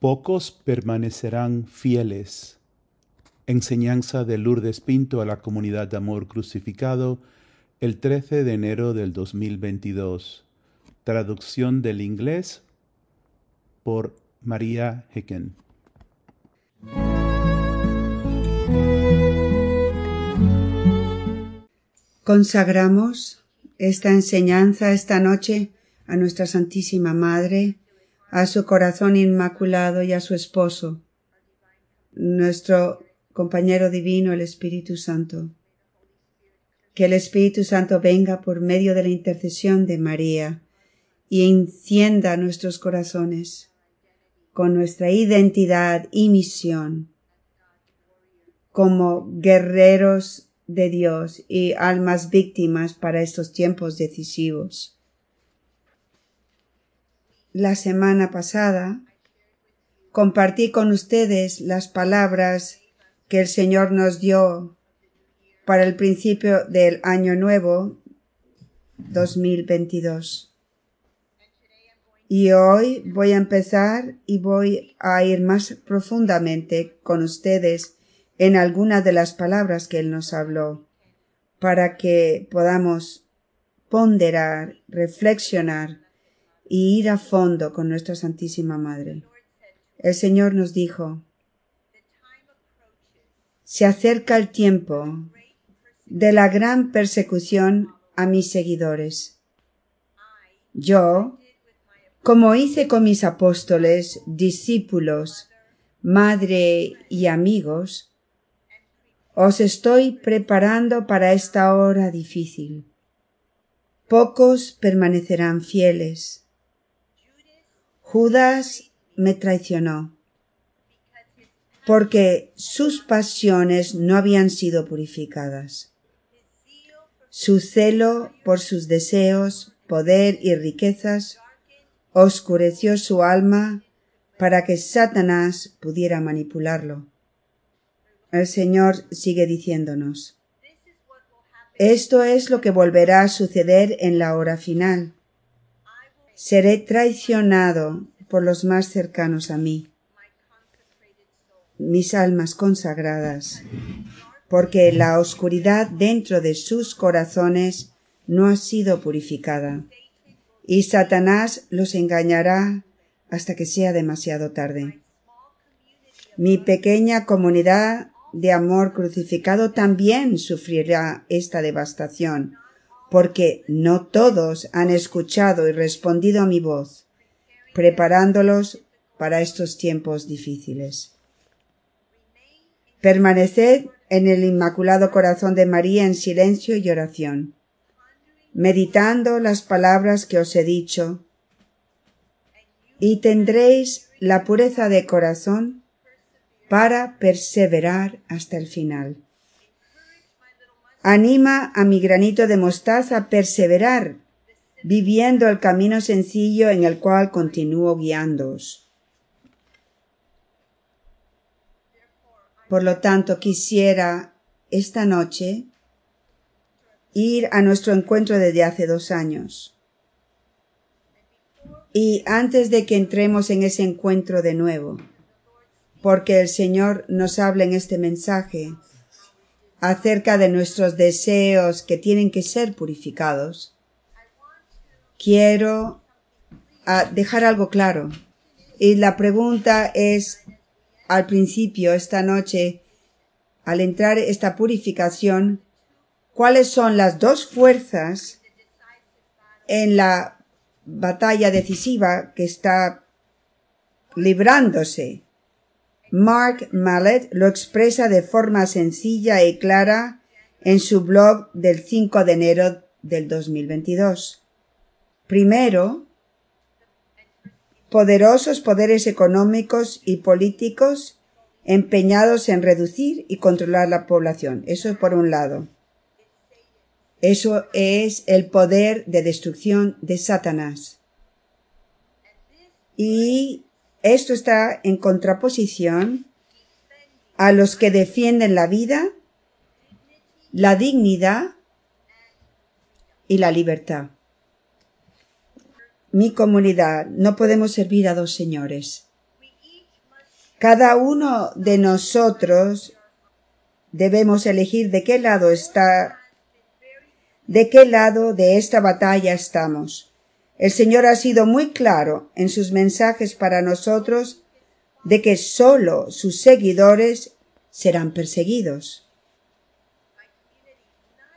Pocos permanecerán fieles. Enseñanza de Lourdes Pinto a la comunidad de amor crucificado el 13 de enero del 2022. Traducción del inglés por María Hicken. Consagramos esta enseñanza esta noche a nuestra Santísima Madre, a su corazón inmaculado y a su esposo, nuestro compañero divino, el Espíritu Santo. Que el Espíritu Santo venga por medio de la intercesión de María y encienda nuestros corazones con nuestra identidad y misión como guerreros de Dios y almas víctimas para estos tiempos decisivos la semana pasada compartí con ustedes las palabras que el Señor nos dio para el principio del año nuevo 2022. Y hoy voy a empezar y voy a ir más profundamente con ustedes en algunas de las palabras que Él nos habló, para que podamos ponderar, reflexionar y ir a fondo con nuestra Santísima Madre. El Señor nos dijo, se acerca el tiempo de la gran persecución a mis seguidores. Yo, como hice con mis apóstoles, discípulos, madre y amigos, os estoy preparando para esta hora difícil. Pocos permanecerán fieles Judas me traicionó porque sus pasiones no habían sido purificadas. Su celo por sus deseos, poder y riquezas oscureció su alma para que Satanás pudiera manipularlo. El Señor sigue diciéndonos, esto es lo que volverá a suceder en la hora final seré traicionado por los más cercanos a mí, mis almas consagradas, porque la oscuridad dentro de sus corazones no ha sido purificada, y Satanás los engañará hasta que sea demasiado tarde. Mi pequeña comunidad de amor crucificado también sufrirá esta devastación, porque no todos han escuchado y respondido a mi voz, preparándolos para estos tiempos difíciles. Permaneced en el Inmaculado Corazón de María en silencio y oración, meditando las palabras que os he dicho, y tendréis la pureza de corazón para perseverar hasta el final anima a mi granito de mostaza a perseverar, viviendo el camino sencillo en el cual continúo guiándoos. Por lo tanto, quisiera esta noche ir a nuestro encuentro desde hace dos años. Y antes de que entremos en ese encuentro de nuevo, porque el Señor nos habla en este mensaje acerca de nuestros deseos que tienen que ser purificados, quiero ah, dejar algo claro. Y la pregunta es, al principio, esta noche, al entrar esta purificación, ¿cuáles son las dos fuerzas en la batalla decisiva que está librándose Mark Mallet lo expresa de forma sencilla y clara en su blog del 5 de enero del 2022. Primero, poderosos poderes económicos y políticos empeñados en reducir y controlar la población. Eso es por un lado. Eso es el poder de destrucción de Satanás. Y esto está en contraposición a los que defienden la vida, la dignidad y la libertad. Mi comunidad, no podemos servir a dos señores. Cada uno de nosotros debemos elegir de qué lado está, de qué lado de esta batalla estamos. El Señor ha sido muy claro en sus mensajes para nosotros de que sólo sus seguidores serán perseguidos.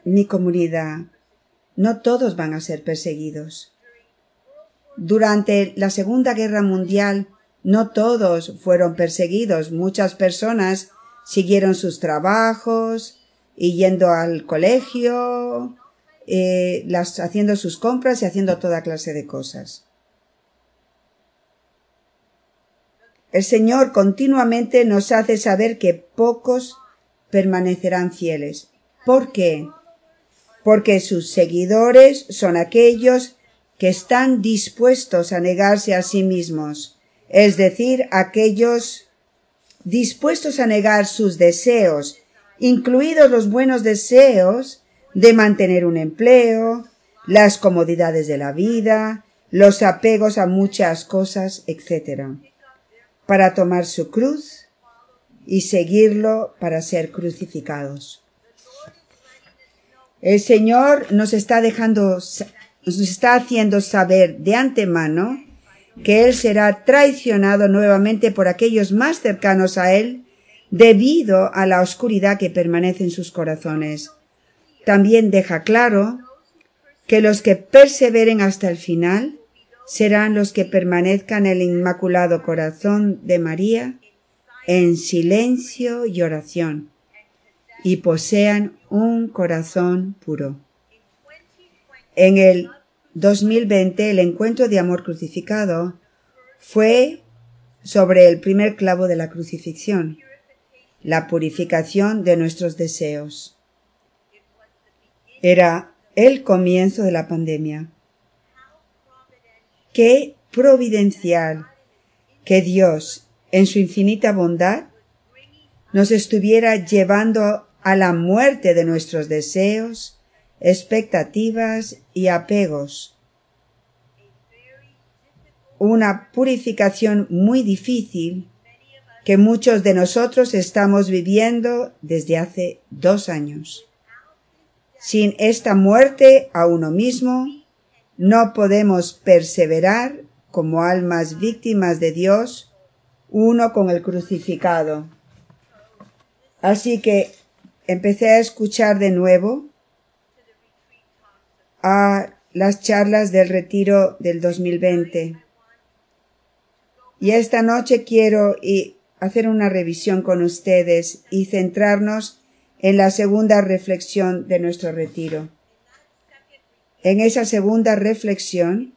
Mi comunidad, no todos van a ser perseguidos. Durante la Segunda Guerra Mundial, no todos fueron perseguidos. Muchas personas siguieron sus trabajos y yendo al colegio, eh, las, haciendo sus compras y haciendo toda clase de cosas. El Señor continuamente nos hace saber que pocos permanecerán fieles. ¿Por qué? Porque sus seguidores son aquellos que están dispuestos a negarse a sí mismos, es decir, aquellos dispuestos a negar sus deseos, incluidos los buenos deseos de mantener un empleo, las comodidades de la vida, los apegos a muchas cosas, etc para tomar su cruz y seguirlo para ser crucificados. El Señor nos está dejando, nos está haciendo saber de antemano que Él será traicionado nuevamente por aquellos más cercanos a Él debido a la oscuridad que permanece en sus corazones. También deja claro que los que perseveren hasta el final serán los que permanezcan en el Inmaculado Corazón de María en silencio y oración y posean un corazón puro. En el 2020 el encuentro de amor crucificado fue sobre el primer clavo de la crucifixión, la purificación de nuestros deseos. Era el comienzo de la pandemia qué providencial que Dios, en su infinita bondad, nos estuviera llevando a la muerte de nuestros deseos, expectativas y apegos. Una purificación muy difícil que muchos de nosotros estamos viviendo desde hace dos años. Sin esta muerte a uno mismo, no podemos perseverar como almas víctimas de Dios, uno con el crucificado. Así que empecé a escuchar de nuevo a las charlas del retiro del 2020. Y esta noche quiero hacer una revisión con ustedes y centrarnos en la segunda reflexión de nuestro retiro. En esa segunda reflexión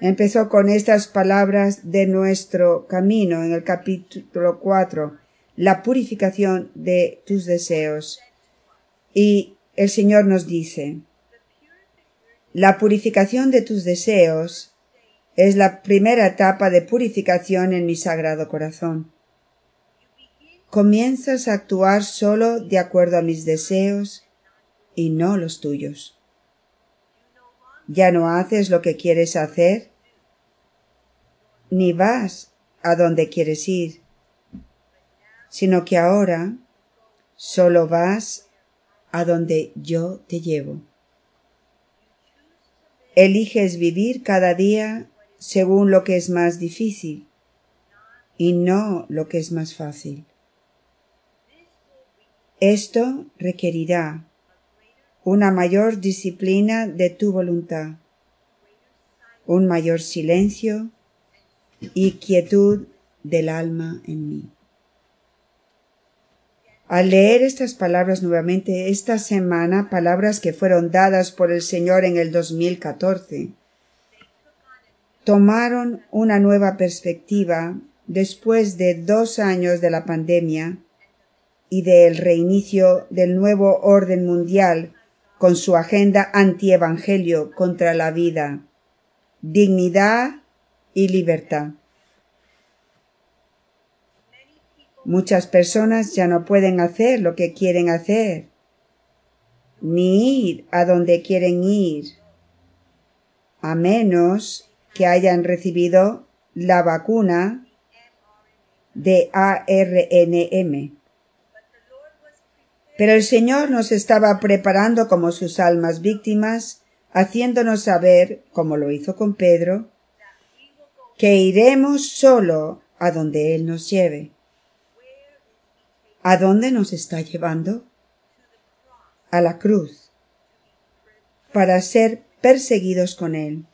empezó con estas palabras de nuestro camino en el capítulo 4, la purificación de tus deseos. Y el Señor nos dice, la purificación de tus deseos es la primera etapa de purificación en mi sagrado corazón. Comienzas a actuar solo de acuerdo a mis deseos y no los tuyos ya no haces lo que quieres hacer, ni vas a donde quieres ir, sino que ahora solo vas a donde yo te llevo. Eliges vivir cada día según lo que es más difícil y no lo que es más fácil. Esto requerirá una mayor disciplina de tu voluntad, un mayor silencio y quietud del alma en mí. Al leer estas palabras nuevamente esta semana, palabras que fueron dadas por el Señor en el 2014, tomaron una nueva perspectiva después de dos años de la pandemia y del reinicio del nuevo orden mundial con su agenda antievangelio contra la vida, dignidad y libertad. Muchas personas ya no pueden hacer lo que quieren hacer, ni ir a donde quieren ir, a menos que hayan recibido la vacuna de ARNM. Pero el Señor nos estaba preparando como sus almas víctimas, haciéndonos saber, como lo hizo con Pedro, que iremos solo a donde Él nos lleve. ¿A dónde nos está llevando? A la cruz, para ser perseguidos con Él,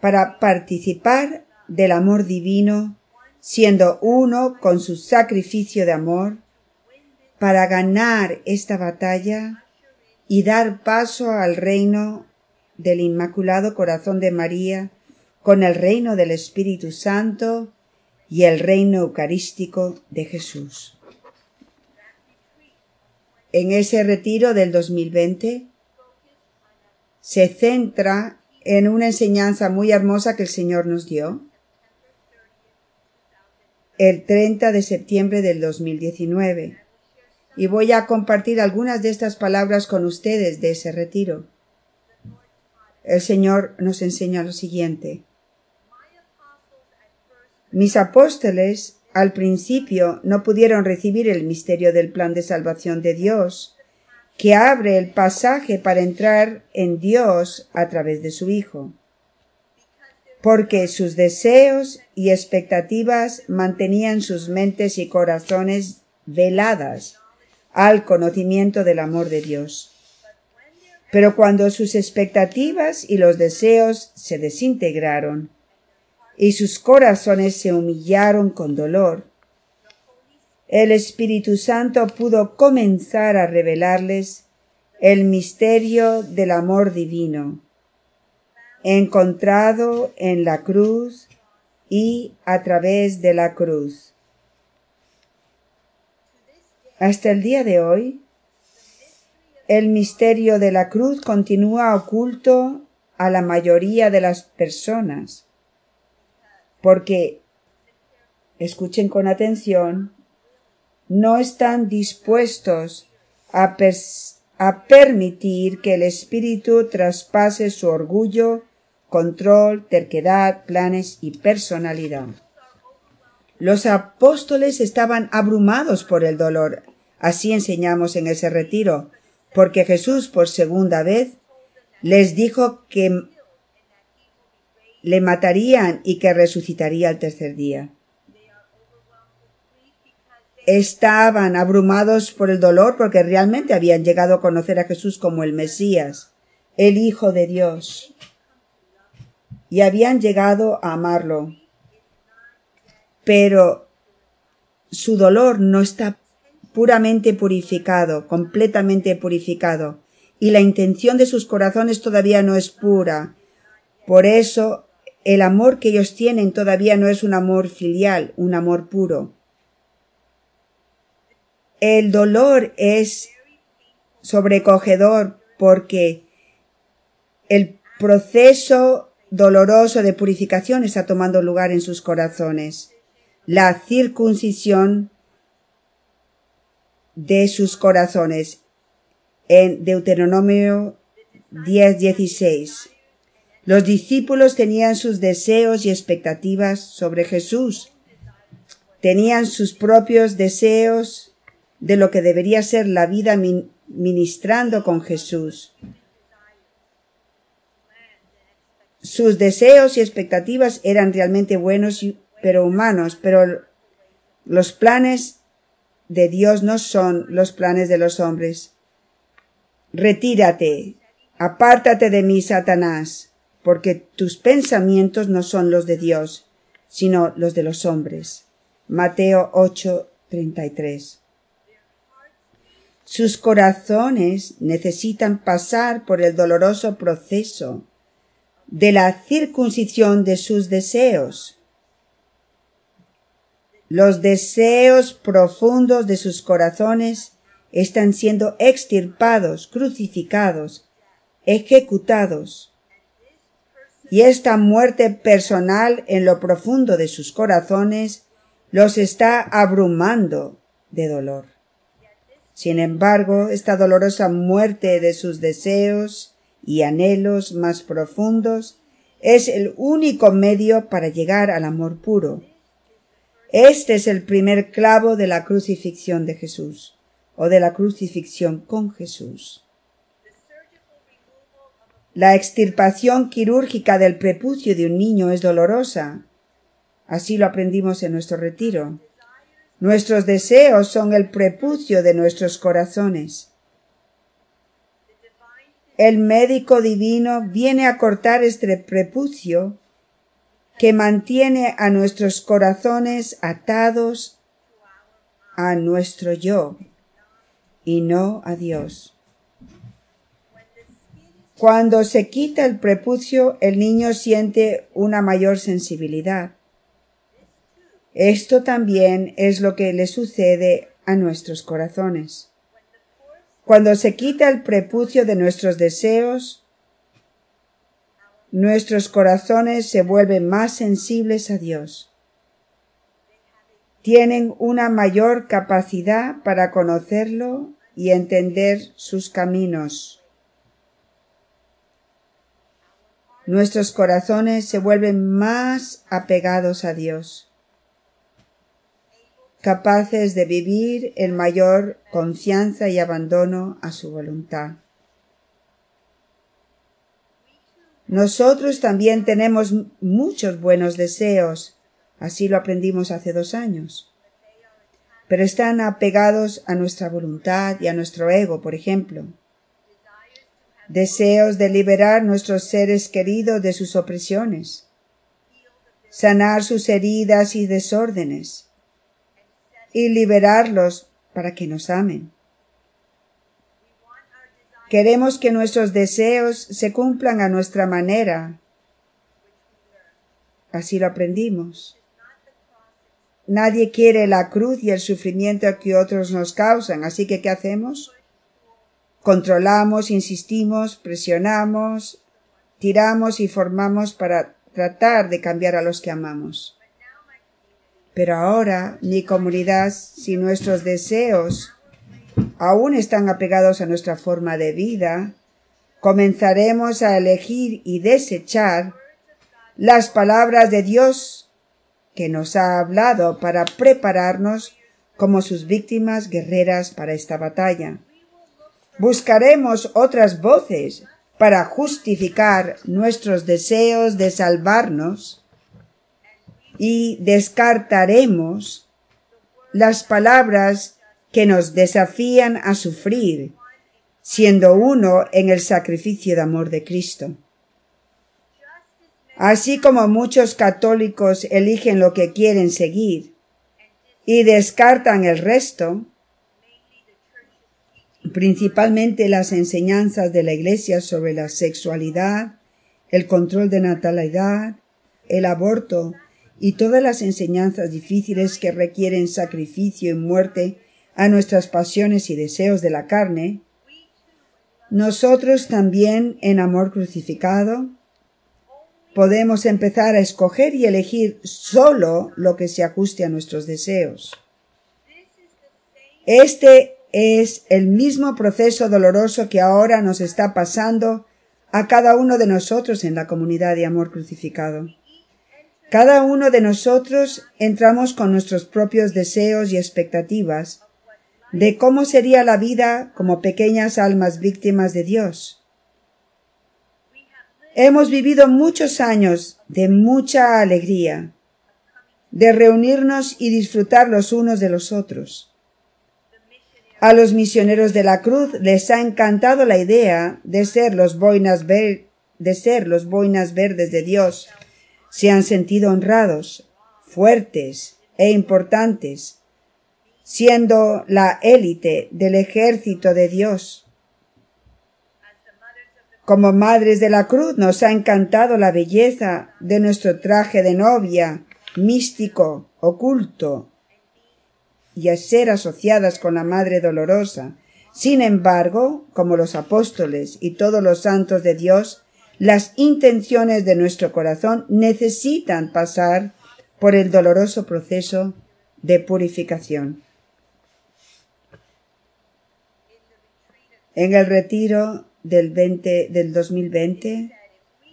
para participar del amor divino, siendo uno con su sacrificio de amor, para ganar esta batalla y dar paso al reino del Inmaculado Corazón de María, con el reino del Espíritu Santo y el reino eucarístico de Jesús. En ese retiro del 2020 se centra en una enseñanza muy hermosa que el Señor nos dio el 30 de septiembre del 2019 y voy a compartir algunas de estas palabras con ustedes de ese retiro. El Señor nos enseña lo siguiente. Mis apóstoles al principio no pudieron recibir el misterio del plan de salvación de Dios, que abre el pasaje para entrar en Dios a través de su Hijo, porque sus deseos y expectativas mantenían sus mentes y corazones veladas al conocimiento del amor de Dios. Pero cuando sus expectativas y los deseos se desintegraron, y sus corazones se humillaron con dolor, el Espíritu Santo pudo comenzar a revelarles el misterio del amor divino, encontrado en la cruz y a través de la cruz. Hasta el día de hoy, el misterio de la cruz continúa oculto a la mayoría de las personas porque, escuchen con atención, no están dispuestos a, permitir que el espíritu traspase su orgullo, control, terquedad, planes y personalidad. Los apóstoles estaban abrumados por el dolor. Así enseñamos en ese retiro, porque Jesús por segunda vez les dijo que le matarían y que resucitaría al tercer día. Estaban abrumados por el dolor porque realmente habían llegado a conocer a Jesús como el Mesías, el Hijo de Dios, y habían llegado a amarlo. Pero su dolor no está puramente purificado, completamente purificado, y la intención de sus corazones todavía no es pura. Por eso el amor que ellos tienen todavía no es un amor filial, un amor puro. El dolor es sobrecogedor porque el proceso doloroso de purificación está tomando lugar en sus corazones. La circuncisión de sus corazones en Deuteronomio 10:16. Los discípulos tenían sus deseos y expectativas sobre Jesús. Tenían sus propios deseos de lo que debería ser la vida ministrando con Jesús. Sus deseos y expectativas eran realmente buenos, pero humanos, pero los planes de Dios no son los planes de los hombres. Retírate, apártate de mí, Satanás porque tus pensamientos no son los de Dios, sino los de los hombres. Mateo 8, 33. Sus corazones necesitan pasar por el doloroso proceso de la circuncisión de sus deseos. Los deseos profundos de sus corazones están siendo extirpados, crucificados, ejecutados y esta muerte personal en lo profundo de sus corazones los está abrumando de dolor. Sin embargo, esta dolorosa muerte de sus deseos y anhelos más profundos es el único medio para llegar al amor puro. Este es el primer clavo de la crucifixión de Jesús, o de la crucifixión con Jesús. La extirpación quirúrgica del prepucio de un niño es dolorosa. Así lo aprendimos en nuestro retiro. Nuestros deseos son el prepucio de nuestros corazones. El médico divino viene a cortar este prepucio que mantiene a nuestros corazones atados a nuestro yo y no a Dios. Cuando se quita el prepucio, el niño siente una mayor sensibilidad. Esto también es lo que le sucede a nuestros corazones. Cuando se quita el prepucio de nuestros deseos, nuestros corazones se vuelven más sensibles a Dios. Tienen una mayor capacidad para conocerlo y entender sus caminos. Nuestros corazones se vuelven más apegados a Dios, capaces de vivir en mayor confianza y abandono a su voluntad. Nosotros también tenemos muchos buenos deseos, así lo aprendimos hace dos años, pero están apegados a nuestra voluntad y a nuestro ego, por ejemplo. Deseos de liberar nuestros seres queridos de sus opresiones, sanar sus heridas y desórdenes, y liberarlos para que nos amen. Queremos que nuestros deseos se cumplan a nuestra manera. Así lo aprendimos. Nadie quiere la cruz y el sufrimiento que otros nos causan, así que ¿qué hacemos? Controlamos, insistimos, presionamos, tiramos y formamos para tratar de cambiar a los que amamos. Pero ahora, mi comunidad, si nuestros deseos aún están apegados a nuestra forma de vida, comenzaremos a elegir y desechar las palabras de Dios que nos ha hablado para prepararnos como sus víctimas guerreras para esta batalla. Buscaremos otras voces para justificar nuestros deseos de salvarnos y descartaremos las palabras que nos desafían a sufrir, siendo uno en el sacrificio de amor de Cristo. Así como muchos católicos eligen lo que quieren seguir y descartan el resto, principalmente las enseñanzas de la Iglesia sobre la sexualidad, el control de natalidad, el aborto y todas las enseñanzas difíciles que requieren sacrificio y muerte a nuestras pasiones y deseos de la carne, nosotros también en amor crucificado podemos empezar a escoger y elegir solo lo que se ajuste a nuestros deseos. Este es el mismo proceso doloroso que ahora nos está pasando a cada uno de nosotros en la comunidad de amor crucificado. Cada uno de nosotros entramos con nuestros propios deseos y expectativas de cómo sería la vida como pequeñas almas víctimas de Dios. Hemos vivido muchos años de mucha alegría, de reunirnos y disfrutar los unos de los otros. A los misioneros de la cruz les ha encantado la idea de ser los boinas, de ser los boinas verdes de Dios. Se han sentido honrados, fuertes e importantes siendo la élite del ejército de Dios. Como madres de la cruz nos ha encantado la belleza de nuestro traje de novia, místico, oculto, y a ser asociadas con la Madre Dolorosa. Sin embargo, como los apóstoles y todos los santos de Dios, las intenciones de nuestro corazón necesitan pasar por el doloroso proceso de purificación. En el retiro del, 20, del 2020,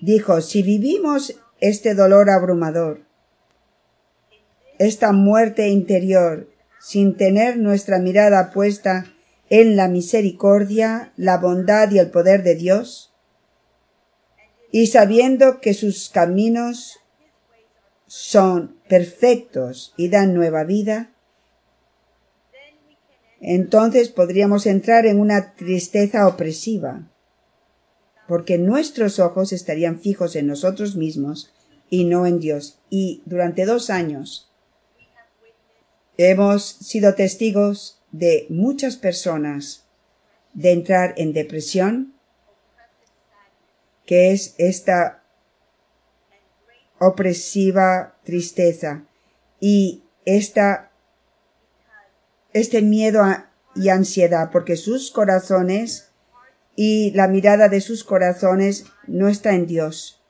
dijo, si vivimos este dolor abrumador, esta muerte interior sin tener nuestra mirada puesta en la misericordia, la bondad y el poder de Dios, y sabiendo que sus caminos son perfectos y dan nueva vida, entonces podríamos entrar en una tristeza opresiva, porque nuestros ojos estarían fijos en nosotros mismos y no en Dios. Y durante dos años hemos sido testigos de muchas personas de entrar en depresión, que es esta opresiva tristeza y esta este miedo y ansiedad, porque sus corazones y la mirada de sus corazones no está en Dios.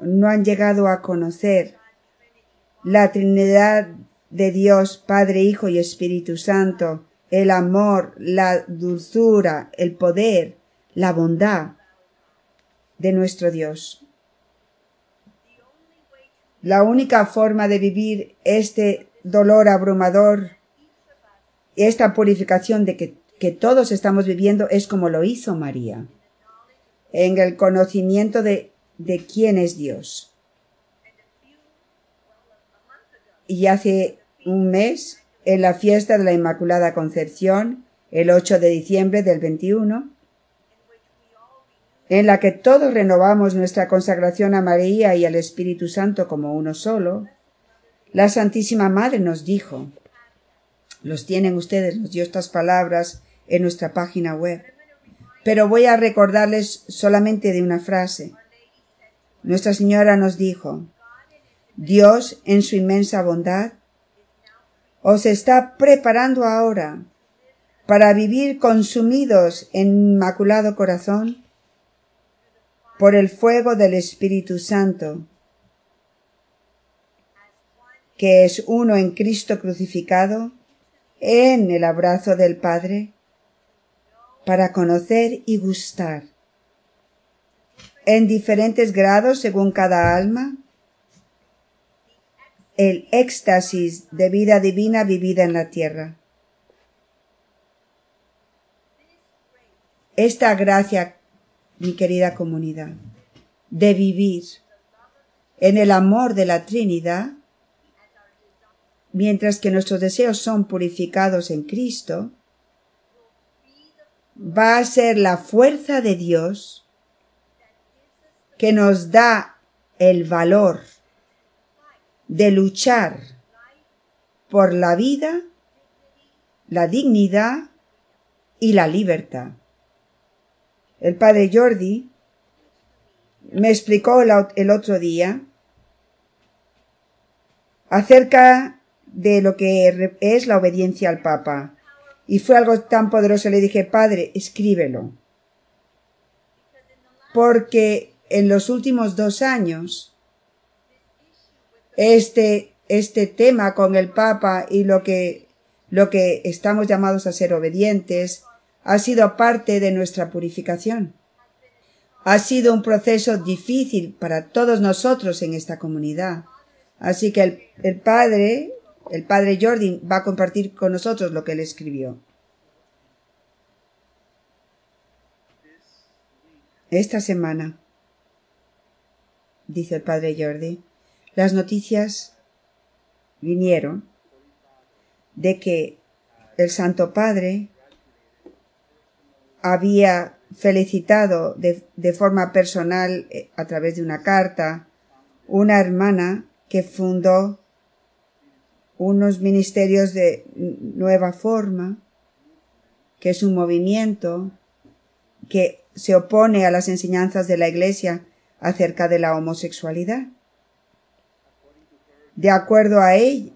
No han llegado a conocer la Trinidad de Dios, Padre, Hijo y Espíritu Santo, el amor, la dulzura, el poder, la bondad de nuestro Dios. La única forma de vivir este dolor abrumador, esta purificación de que, que todos estamos viviendo es como lo hizo María, en el conocimiento de, de quién es Dios. Y hace un mes, en la fiesta de la Inmaculada Concepción, el 8 de diciembre del 21, en la que todos renovamos nuestra consagración a María y al Espíritu Santo como uno solo, la Santísima Madre nos dijo, los tienen ustedes, nos dio estas palabras en nuestra página web, pero voy a recordarles solamente de una frase. Nuestra Señora nos dijo, Dios, en su inmensa bondad, os está preparando ahora para vivir consumidos en inmaculado corazón por el fuego del Espíritu Santo que es uno en Cristo crucificado, en el abrazo del Padre, para conocer y gustar, en diferentes grados según cada alma, el éxtasis de vida divina vivida en la tierra. Esta gracia, mi querida comunidad, de vivir en el amor de la Trinidad, mientras que nuestros deseos son purificados en Cristo, va a ser la fuerza de Dios que nos da el valor de luchar por la vida, la dignidad y la libertad. El padre Jordi me explicó el, otro día acerca de lo que es la obediencia al Papa. Y fue algo tan poderoso, le dije, Padre, escríbelo. Porque en los últimos dos años, este, este tema con el Papa y lo que, lo que estamos llamados a ser obedientes, ha sido parte de nuestra purificación. Ha sido un proceso difícil para todos nosotros en esta comunidad. Así que el, el Padre el padre Jordi va a compartir con nosotros lo que él escribió. Esta semana, dice el padre Jordi, las noticias vinieron de que el Santo Padre había felicitado de, de, forma personal eh, a través de una carta una hermana que fundó unos ministerios de nueva forma, que es un movimiento que se opone a las enseñanzas de la Iglesia acerca de la homosexualidad. De acuerdo a, ella,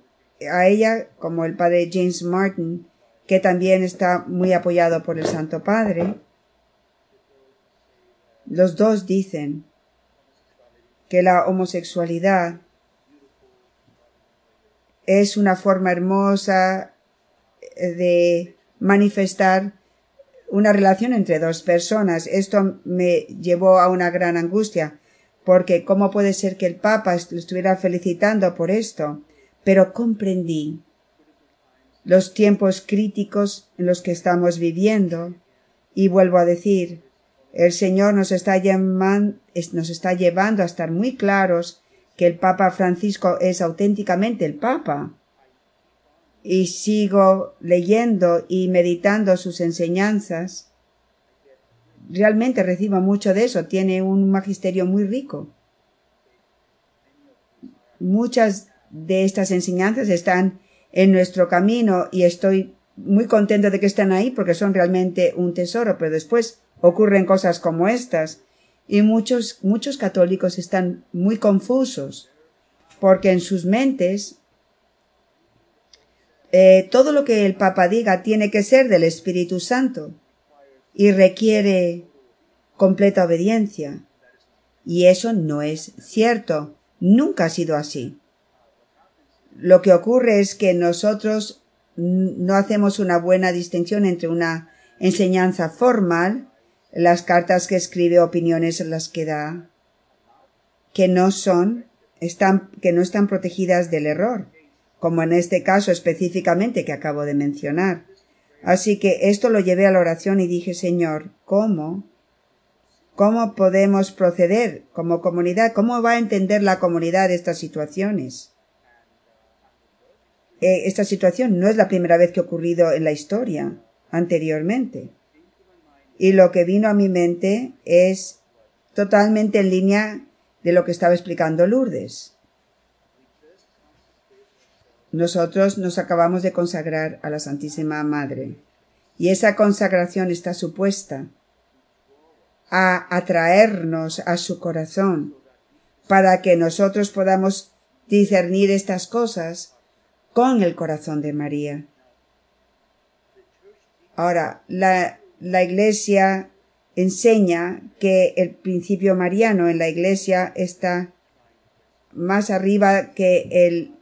a ella, como el padre James Martin, que también está muy apoyado por el Santo Padre, los dos dicen que la homosexualidad es una forma hermosa eh, de manifestar una relación entre dos personas. Esto me llevó a una gran angustia, porque cómo puede ser que el Papa estuviera felicitando por esto, pero comprendí los tiempos críticos en los que estamos viviendo y vuelvo a decir, el Señor nos está, nos está llevando a estar muy claros que el Papa Francisco es auténticamente el Papa. Y sigo leyendo y meditando sus enseñanzas. Realmente recibo mucho de eso. Tiene un magisterio muy rico. Muchas de estas enseñanzas están en nuestro camino y estoy muy contento de que estén ahí porque son realmente un tesoro, pero después ocurren cosas como estas y muchos, muchos católicos están muy confusos porque en sus mentes eh, todo lo que el Papa diga tiene que ser del Espíritu Santo y requiere completa obediencia. Y eso no es cierto. Nunca ha sido así. Lo que ocurre es que nosotros no hacemos una buena distinción entre una enseñanza formal, las cartas que escribe, opiniones las que da, que no son, están, que no están protegidas del error, como en este caso específicamente que acabo de mencionar. Así que esto lo llevé a la oración y dije, Señor, ¿cómo? ¿Cómo podemos proceder como comunidad? ¿Cómo va a entender la comunidad estas situaciones? Eh, esta situación no es la primera vez que ha ocurrido en la historia anteriormente. Y lo que vino a mi mente es totalmente en línea de lo que estaba explicando Lourdes. Nosotros nos acabamos de consagrar a la Santísima Madre y esa consagración está supuesta a atraernos a su corazón para que nosotros podamos discernir estas cosas con el corazón de María. Ahora, la, la Iglesia enseña que el principio mariano en la Iglesia está más arriba que el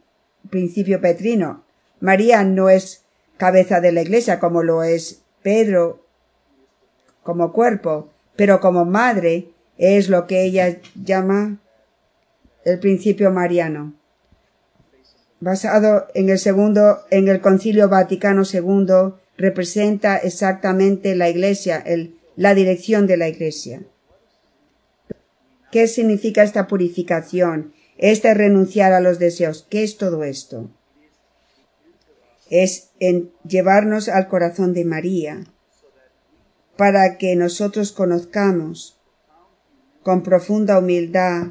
principio petrino. María no es cabeza de la Iglesia como lo es Pedro como cuerpo, pero como madre es lo que ella llama el principio mariano basado en el segundo, en el Concilio Vaticano II, representa exactamente la Iglesia, la dirección de la Iglesia. ¿Qué significa esta purificación? Este renunciar a los deseos. ¿Qué es todo esto? Es en llevarnos al corazón de María para que nosotros conozcamos con profunda humildad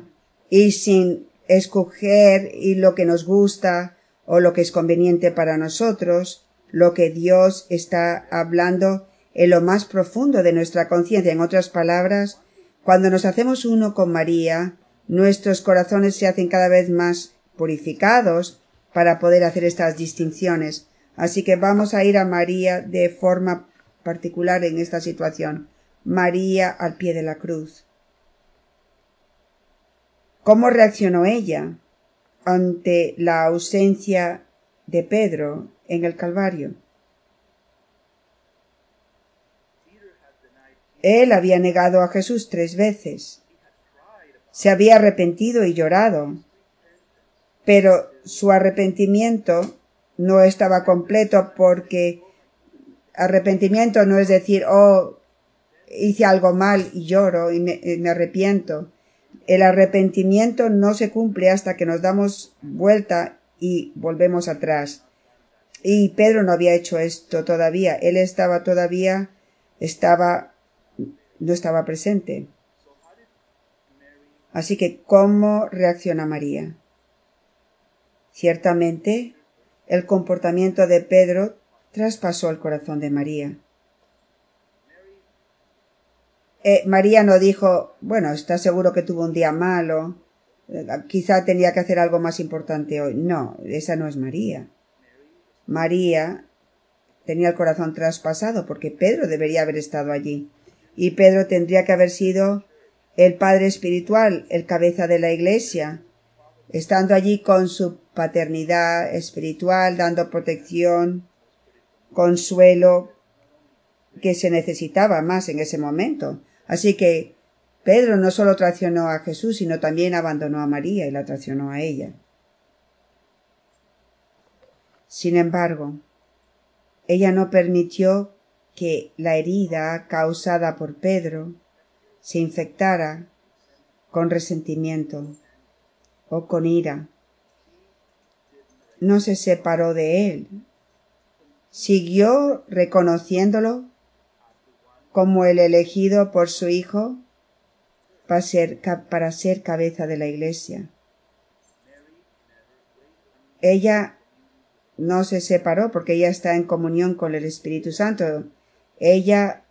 y sin escoger y lo que nos gusta o lo que es conveniente para nosotros, lo que Dios está hablando en lo más profundo de nuestra conciencia. En otras palabras, cuando nos hacemos uno con María, nuestros corazones se hacen cada vez más purificados para poder hacer estas distinciones. Así que vamos a ir a María de forma particular en esta situación. María al pie de la cruz. ¿Cómo reaccionó ella ante la ausencia de Pedro en el Calvario? Él había negado a Jesús tres veces. Se había arrepentido y llorado. Pero su arrepentimiento no estaba completo porque arrepentimiento no es decir, oh, hice algo mal y lloro y me, me arrepiento el arrepentimiento no se cumple hasta que nos damos vuelta y volvemos atrás. Y Pedro no había hecho esto todavía. Él estaba todavía, estaba, no estaba presente. Así que, ¿cómo reacciona María? Ciertamente, el comportamiento de Pedro traspasó el corazón de María. Eh, María no dijo, bueno, está seguro que tuvo un día malo, eh, quizá tenía que hacer algo más importante hoy. No, esa no es María. María tenía el corazón traspasado porque Pedro debería haber estado allí. Y Pedro tendría que haber sido el padre espiritual, el cabeza de la iglesia, estando allí con su paternidad espiritual, dando protección, consuelo que se necesitaba más en ese momento. Así que Pedro no solo traicionó a Jesús, sino también abandonó a María y la traicionó a ella. Sin embargo, ella no permitió que la herida causada por Pedro se infectara con resentimiento o con ira. No se separó de él. Siguió reconociéndolo como el elegido por su hijo para ser, para ser cabeza de la iglesia. Ella no se separó porque ella está en comunión con el Espíritu Santo. Ella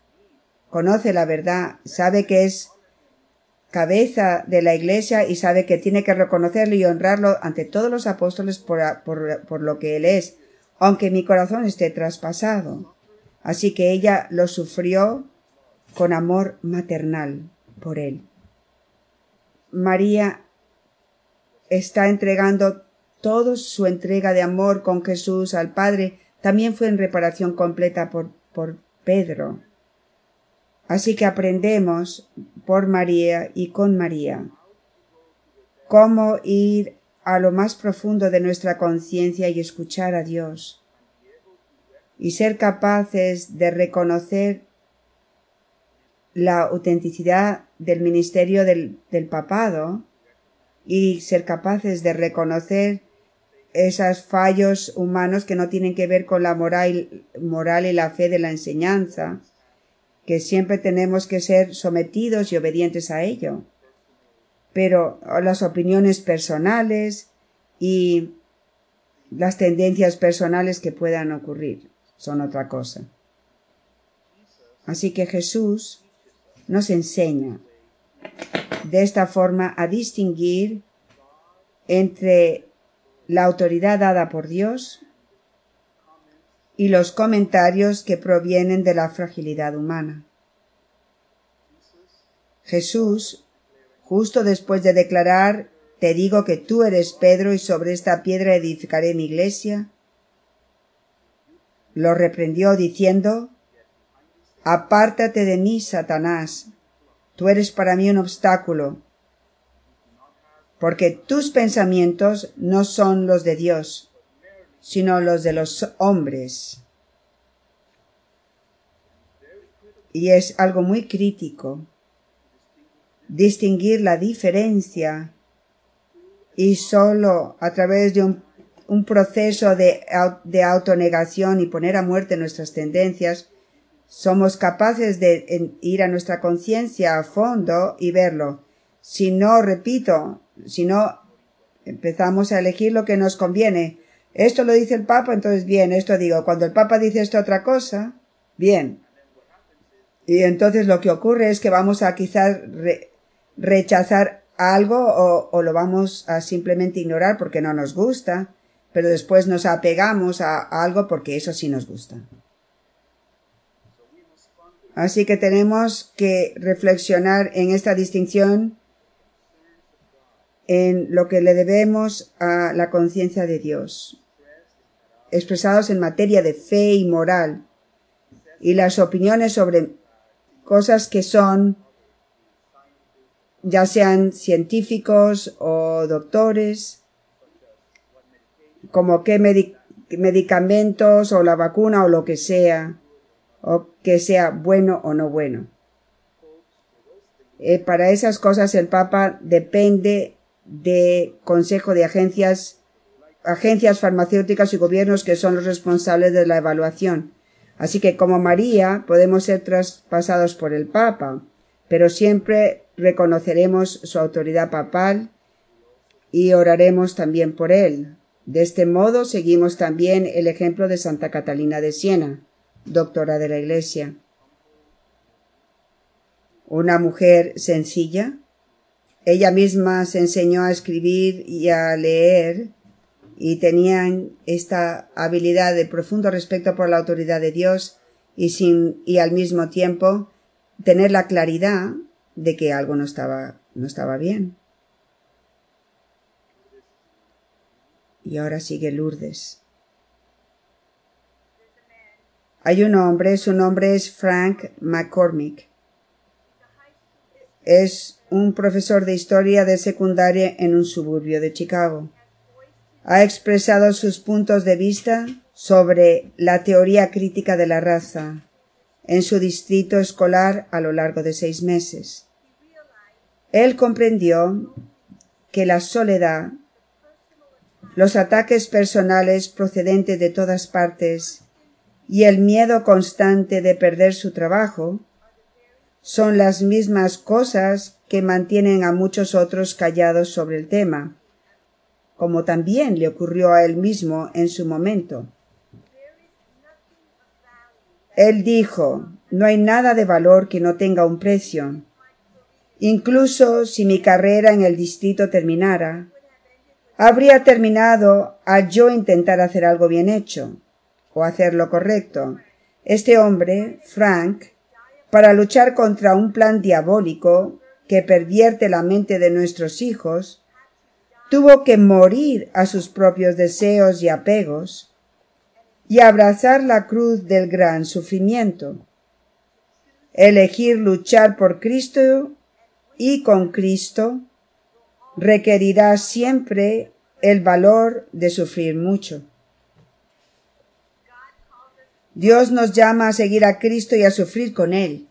conoce la verdad, sabe que es cabeza de la iglesia y sabe que tiene que reconocerlo y honrarlo ante todos los apóstoles por, por, por lo que él es, aunque mi corazón esté traspasado. Así que ella lo sufrió con amor maternal por él. María está entregando toda su entrega de amor con Jesús al Padre, también fue en reparación completa por, por Pedro. Así que aprendemos por María y con María cómo ir a lo más profundo de nuestra conciencia y escuchar a Dios y ser capaces de reconocer la autenticidad del ministerio del, del papado y ser capaces de reconocer esos fallos humanos que no tienen que ver con la moral, moral y la fe de la enseñanza, que siempre tenemos que ser sometidos y obedientes a ello. Pero las opiniones personales y las tendencias personales que puedan ocurrir son otra cosa. Así que Jesús nos enseña de esta forma a distinguir entre la autoridad dada por Dios y los comentarios que provienen de la fragilidad humana. Jesús, justo después de declarar Te digo que tú eres Pedro y sobre esta piedra edificaré mi iglesia, lo reprendió diciendo Apártate de mí, Satanás, tú eres para mí un obstáculo, porque tus pensamientos no son los de Dios, sino los de los hombres. Y es algo muy crítico distinguir la diferencia y solo a través de un, proceso de, de, autonegación y poner a muerte nuestras tendencias, somos capaces de ir a nuestra conciencia a fondo y verlo. Si no, repito, si no empezamos a elegir lo que nos conviene. Esto lo dice el Papa, entonces bien, esto digo. Cuando el Papa dice esto otra cosa, bien. Y entonces lo que ocurre es que vamos a quizás rechazar algo o, o, lo vamos a simplemente ignorar porque no nos gusta, pero después nos apegamos a algo porque eso sí nos gusta. Así que tenemos que reflexionar en esta distinción en lo que le debemos a la conciencia de Dios, expresados en materia de fe y moral, y las opiniones sobre cosas que son ya sean científicos o doctores, como qué medicamentos o la vacuna o lo que sea, o que sea bueno o no bueno. Eh, para esas cosas el Papa depende de consejo de agencias, agencias farmacéuticas y gobiernos que son los responsables de la evaluación. Así que como María podemos ser traspasados por el Papa, pero siempre reconoceremos su autoridad papal y oraremos también por él. De este modo seguimos también el ejemplo de Santa Catalina de Siena, doctora de la Iglesia. Una mujer sencilla, ella misma se enseñó a escribir y a leer y tenían esta habilidad de profundo respeto por la autoridad de Dios y sin y al mismo tiempo tener la claridad de que algo no estaba no estaba bien. Y ahora sigue Lourdes. Hay un hombre, su nombre es Frank McCormick. Es un profesor de historia de secundaria en un suburbio de Chicago. Ha expresado sus puntos de vista sobre la teoría crítica de la raza en su distrito escolar a lo largo de seis meses. Él comprendió que la soledad, los ataques personales procedentes de todas partes y el miedo constante de perder su trabajo son las mismas cosas que mantienen a muchos otros callados sobre el tema, como también le ocurrió a él mismo en su momento. Él dijo, no hay nada de valor que no tenga un precio. Incluso si mi carrera en el distrito terminara, habría terminado al yo intentar hacer algo bien hecho o hacer lo correcto. Este hombre, Frank, para luchar contra un plan diabólico que pervierte la mente de nuestros hijos, tuvo que morir a sus propios deseos y apegos y abrazar la cruz del gran sufrimiento. Elegir luchar por Cristo y con Cristo requerirá siempre el valor de sufrir mucho. Dios nos llama a seguir a Cristo y a sufrir con Él,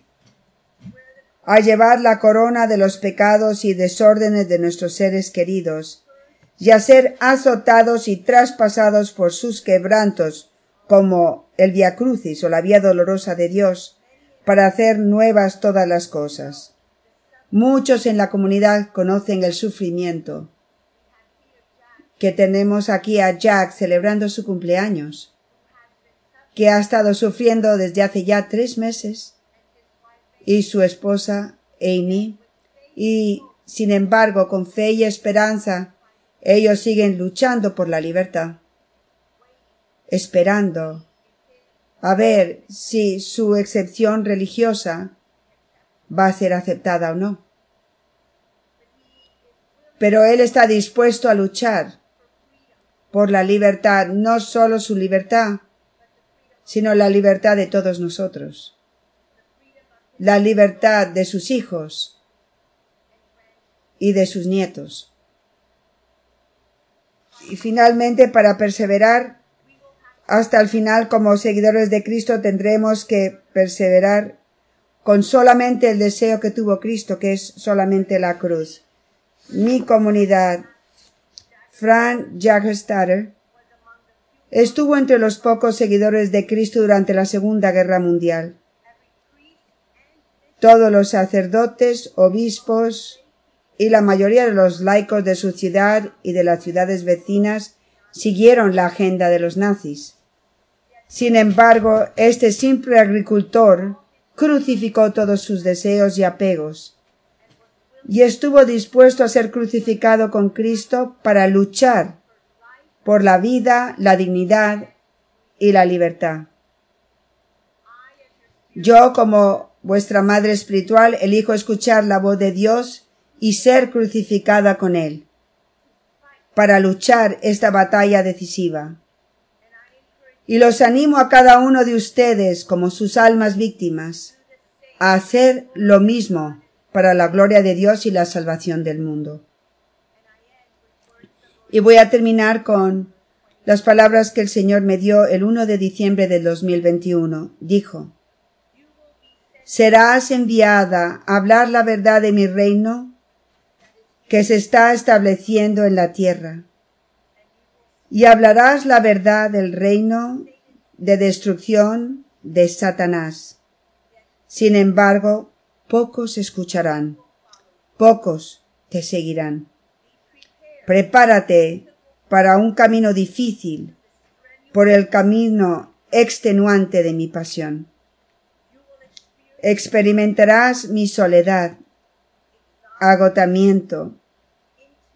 a llevar la corona de los pecados y desórdenes de nuestros seres queridos, y a ser azotados y traspasados por sus quebrantos, como el Via Crucis o la Vía Dolorosa de Dios, para hacer nuevas todas las cosas. Muchos en la comunidad conocen el sufrimiento que tenemos aquí a Jack celebrando su cumpleaños que ha estado sufriendo desde hace ya tres meses, y su esposa, Amy, y, sin embargo, con fe y esperanza, ellos siguen luchando por la libertad, esperando a ver si su excepción religiosa va a ser aceptada o no. Pero él está dispuesto a luchar por la libertad, no solo su libertad, sino la libertad de todos nosotros, la libertad de sus hijos y de sus nietos. Y finalmente, para perseverar hasta el final como seguidores de Cristo, tendremos que perseverar con solamente el deseo que tuvo Cristo, que es solamente la cruz. Mi comunidad, Fran Jaggerstatter, Estuvo entre los pocos seguidores de Cristo durante la Segunda Guerra Mundial. Todos los sacerdotes, obispos y la mayoría de los laicos de su ciudad y de las ciudades vecinas siguieron la agenda de los nazis. Sin embargo, este simple agricultor crucificó todos sus deseos y apegos, y estuvo dispuesto a ser crucificado con Cristo para luchar por la vida, la dignidad y la libertad. Yo, como vuestra madre espiritual, elijo escuchar la voz de Dios y ser crucificada con Él, para luchar esta batalla decisiva. Y los animo a cada uno de ustedes, como sus almas víctimas, a hacer lo mismo para la gloria de Dios y la salvación del mundo. Y voy a terminar con las palabras que el Señor me dio el 1 de diciembre del 2021. Dijo, Serás enviada a hablar la verdad de mi reino que se está estableciendo en la tierra. Y hablarás la verdad del reino de destrucción de Satanás. Sin embargo, pocos escucharán, pocos te seguirán. Prepárate para un camino difícil, por el camino extenuante de mi pasión. Experimentarás mi soledad, agotamiento,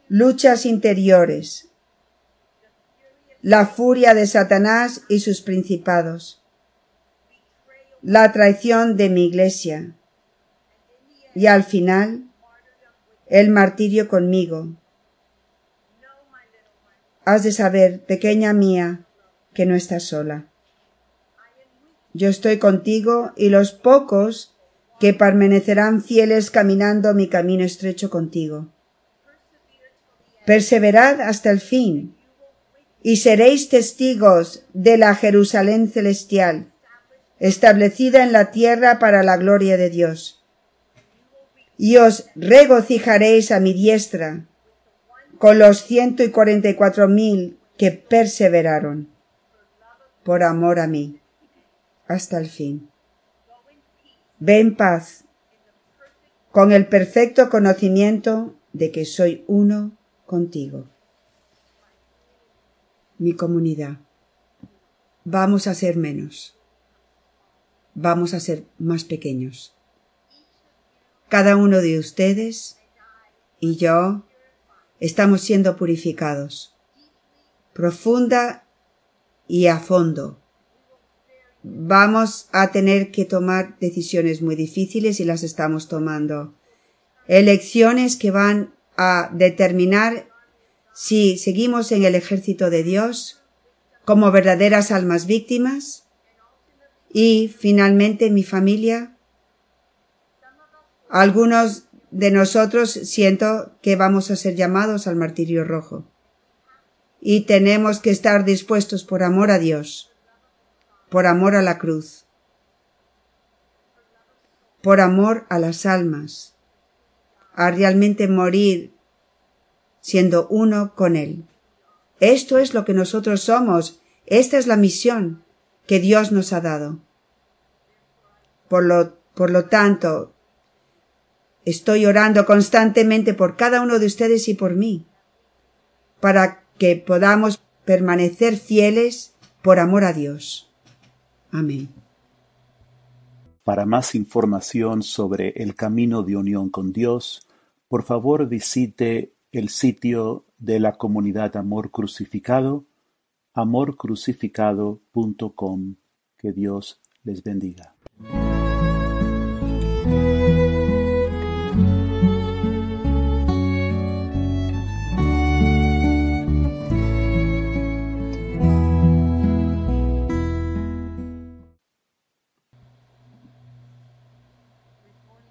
luchas interiores, la furia de Satanás y sus principados, la traición de mi iglesia y al final el martirio conmigo, Has de saber, pequeña mía, que no estás sola. Yo estoy contigo y los pocos que permanecerán fieles caminando mi camino estrecho contigo. Perseverad hasta el fin, y seréis testigos de la Jerusalén celestial, establecida en la tierra para la gloria de Dios. Y os regocijaréis a mi diestra, con los ciento y cuarenta y cuatro mil que perseveraron por amor a mí hasta el fin. Ve en paz, con el perfecto conocimiento de que soy uno contigo. Mi comunidad. Vamos a ser menos. Vamos a ser más pequeños. Cada uno de ustedes y yo estamos siendo purificados profunda y a fondo. Vamos a tener que tomar decisiones muy difíciles y las estamos tomando. Elecciones que van a determinar si seguimos en el ejército de Dios como verdaderas almas víctimas y finalmente mi familia. Algunos de nosotros siento que vamos a ser llamados al martirio rojo y tenemos que estar dispuestos por amor a Dios, por amor a la cruz, por amor a las almas, a realmente morir siendo uno con Él. Esto es lo que nosotros somos, esta es la misión que Dios nos ha dado. Por lo, por lo tanto, estoy orando constantemente por cada uno de ustedes y por mí, para que podamos permanecer fieles por amor a Dios. Amén. Para más información sobre el camino de unión con Dios, por favor visite el sitio de la comunidad Amor Crucificado, amorcrucificado.com. Que Dios les bendiga.